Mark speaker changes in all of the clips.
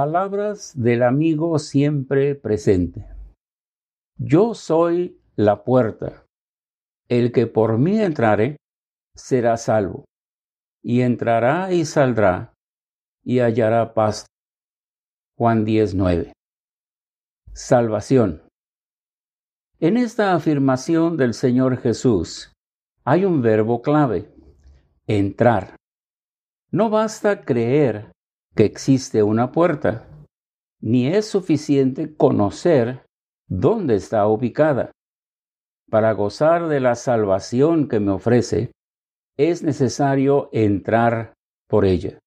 Speaker 1: Palabras del amigo siempre presente. Yo soy la puerta. El que por mí entrare será salvo, y entrará y saldrá, y hallará paz. Juan 19. Salvación. En esta afirmación del Señor Jesús hay un verbo clave, entrar. No basta creer que existe una puerta, ni es suficiente conocer dónde está ubicada. Para gozar de la salvación que me ofrece, es necesario entrar por ella.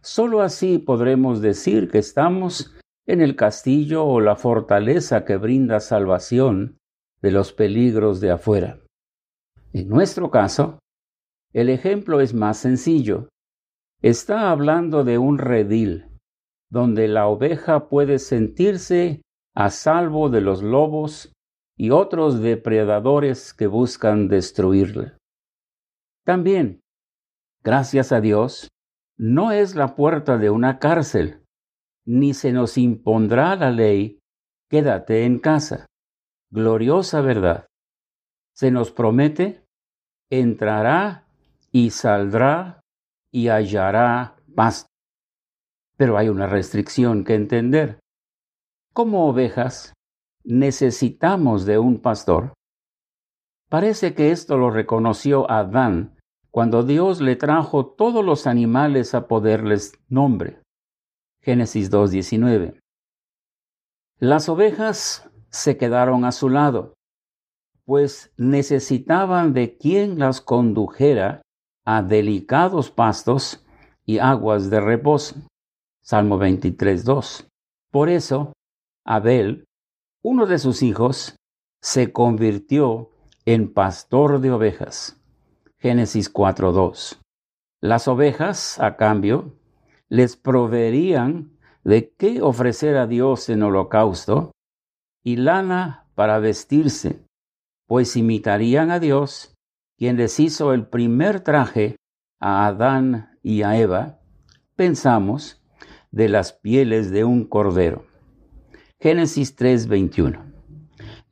Speaker 1: Solo así podremos decir que estamos en el castillo o la fortaleza que brinda salvación de los peligros de afuera. En nuestro caso, el ejemplo es más sencillo. Está hablando de un redil, donde la oveja puede sentirse a salvo de los lobos y otros depredadores que buscan destruirla. También, gracias a Dios, no es la puerta de una cárcel, ni se nos impondrá la ley, quédate en casa. Gloriosa verdad. Se nos promete, entrará y saldrá y hallará paz. Pero hay una restricción que entender. Como ovejas, necesitamos de un pastor. Parece que esto lo reconoció Adán cuando Dios le trajo todos los animales a poderles nombre. Génesis 2.19. Las ovejas se quedaron a su lado, pues necesitaban de quien las condujera a delicados pastos y aguas de reposo. Salmo 23, 2. Por eso, Abel, uno de sus hijos, se convirtió en pastor de ovejas. Génesis 4, 2. Las ovejas, a cambio, les proveerían de qué ofrecer a Dios en holocausto y lana para vestirse, pues imitarían a Dios quien les hizo el primer traje a Adán y a Eva, pensamos, de las pieles de un cordero. Génesis 3:21.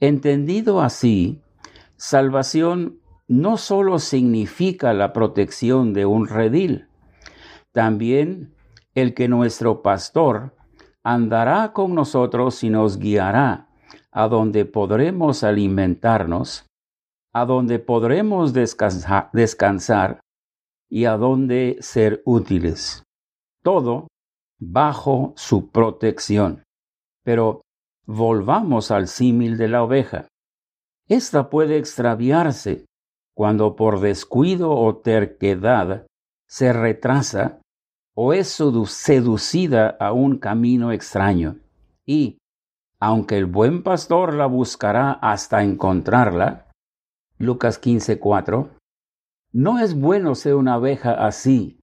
Speaker 1: Entendido así, salvación no solo significa la protección de un redil, también el que nuestro pastor andará con nosotros y nos guiará a donde podremos alimentarnos a donde podremos descansar, y a donde ser útiles. Todo bajo su protección. Pero volvamos al símil de la oveja. Esta puede extraviarse cuando por descuido o terquedad se retrasa o es seducida a un camino extraño. Y, aunque el buen pastor la buscará hasta encontrarla, Lucas 15:4, no es bueno ser una abeja así,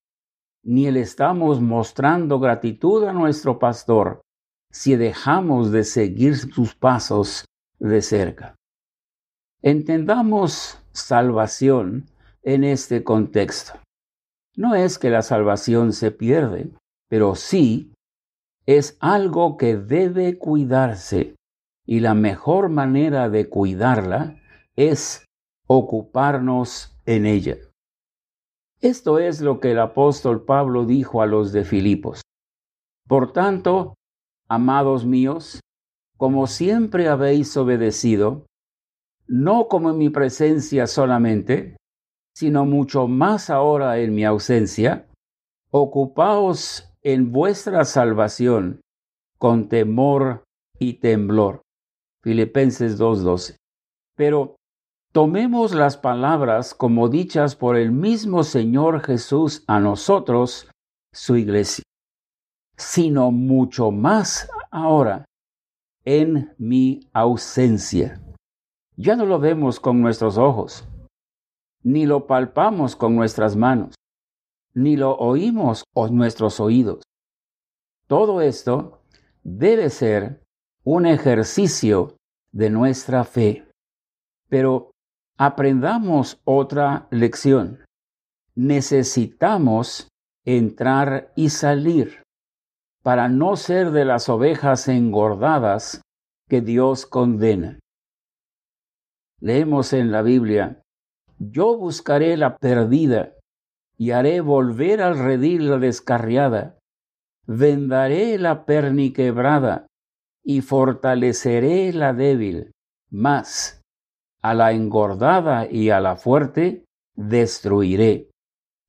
Speaker 1: ni le estamos mostrando gratitud a nuestro pastor si dejamos de seguir sus pasos de cerca. Entendamos salvación en este contexto. No es que la salvación se pierde, pero sí es algo que debe cuidarse y la mejor manera de cuidarla es ocuparnos en ella. Esto es lo que el apóstol Pablo dijo a los de Filipos. Por tanto, amados míos, como siempre habéis obedecido, no como en mi presencia solamente, sino mucho más ahora en mi ausencia, ocupaos en vuestra salvación con temor y temblor. Filipenses 2.12. Pero Tomemos las palabras como dichas por el mismo Señor Jesús a nosotros, su iglesia, sino mucho más ahora en mi ausencia. Ya no lo vemos con nuestros ojos, ni lo palpamos con nuestras manos, ni lo oímos con nuestros oídos. Todo esto debe ser un ejercicio de nuestra fe. Pero aprendamos otra lección. Necesitamos entrar y salir. para no ser de las ovejas engordadas que Dios condena. Leemos en la Biblia, yo buscaré la perdida y haré volver al redil la descarriada, vendaré la perniquebrada y fortaleceré la débil, mas a la engordada y a la fuerte destruiré.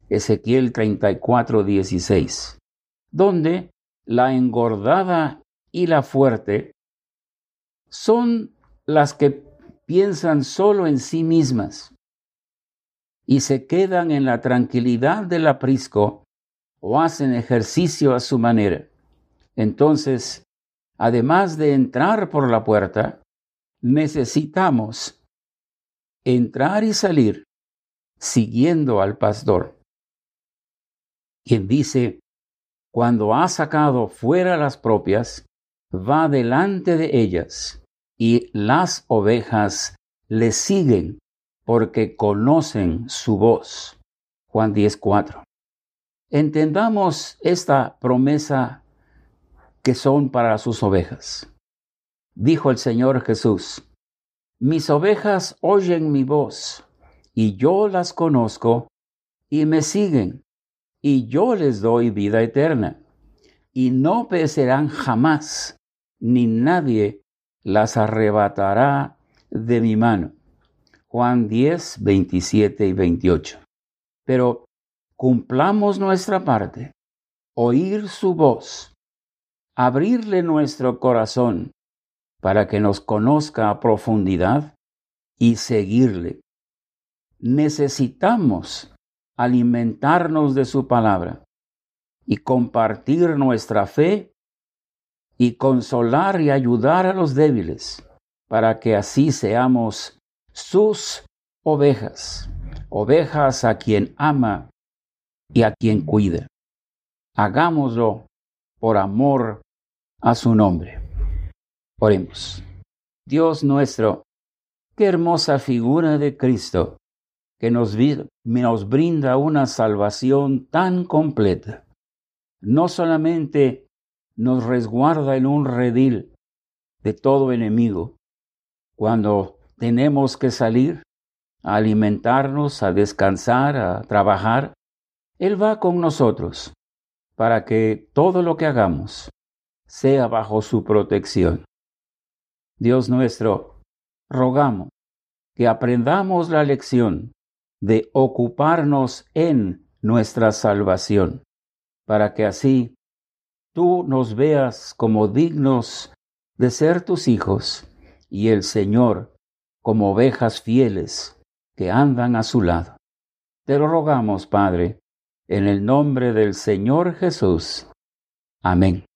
Speaker 1: Ezequiel 34, 16, donde la engordada y la fuerte son las que piensan solo en sí mismas y se quedan en la tranquilidad del aprisco o hacen ejercicio a su manera. Entonces, además de entrar por la puerta, necesitamos entrar y salir siguiendo al pastor, quien dice, cuando ha sacado fuera las propias, va delante de ellas, y las ovejas le siguen porque conocen su voz. Juan 10:4. Entendamos esta promesa que son para sus ovejas. Dijo el Señor Jesús, mis ovejas oyen mi voz, y yo las conozco, y me siguen, y yo les doy vida eterna, y no perecerán jamás, ni nadie las arrebatará de mi mano. Juan 10, 27 y 28. Pero cumplamos nuestra parte, oír su voz, abrirle nuestro corazón para que nos conozca a profundidad y seguirle. Necesitamos alimentarnos de su palabra y compartir nuestra fe y consolar y ayudar a los débiles para que así seamos sus ovejas, ovejas a quien ama y a quien cuida. Hagámoslo por amor a su nombre. Oremos. Dios nuestro, qué hermosa figura de Cristo que nos, nos brinda una salvación tan completa. No solamente nos resguarda en un redil de todo enemigo, cuando tenemos que salir a alimentarnos, a descansar, a trabajar, Él va con nosotros para que todo lo que hagamos sea bajo su protección. Dios nuestro, rogamos que aprendamos la lección de ocuparnos en nuestra salvación, para que así tú nos veas como dignos de ser tus hijos y el Señor como ovejas fieles que andan a su lado. Te lo rogamos, Padre, en el nombre del Señor Jesús. Amén.